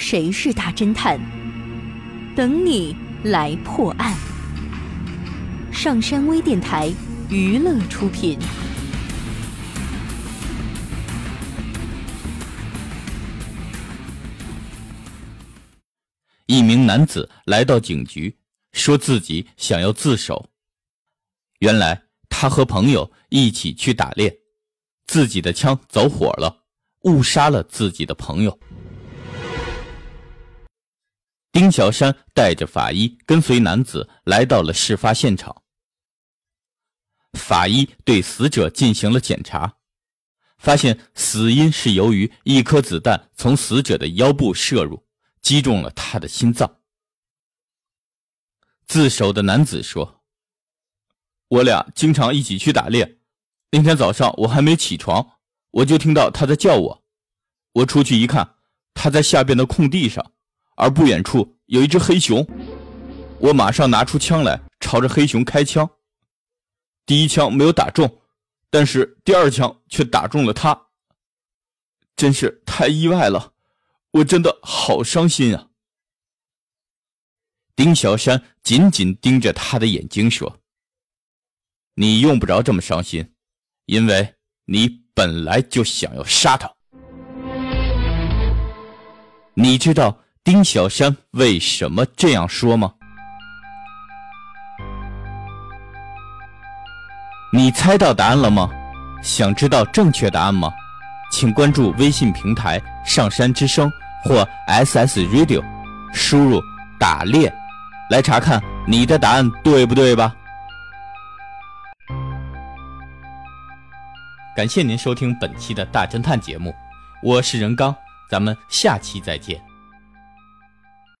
谁是大侦探？等你来破案。上山微电台娱乐出品。一名男子来到警局，说自己想要自首。原来他和朋友一起去打猎，自己的枪走火了，误杀了自己的朋友。丁小山带着法医跟随男子来到了事发现场。法医对死者进行了检查，发现死因是由于一颗子弹从死者的腰部射入。击中了他的心脏。自首的男子说：“我俩经常一起去打猎，那天早上我还没起床，我就听到他在叫我。我出去一看，他在下边的空地上，而不远处有一只黑熊。我马上拿出枪来，朝着黑熊开枪。第一枪没有打中，但是第二枪却打中了他。真是太意外了。”我真的好伤心啊！丁小山紧紧盯着他的眼睛说：“你用不着这么伤心，因为你本来就想要杀他。你知道丁小山为什么这样说吗？你猜到答案了吗？想知道正确答案吗？”请关注微信平台“上山之声”或 “SS Radio”，输入“打猎”来查看你的答案对不对吧？感谢您收听本期的大侦探节目，我是任刚，咱们下期再见。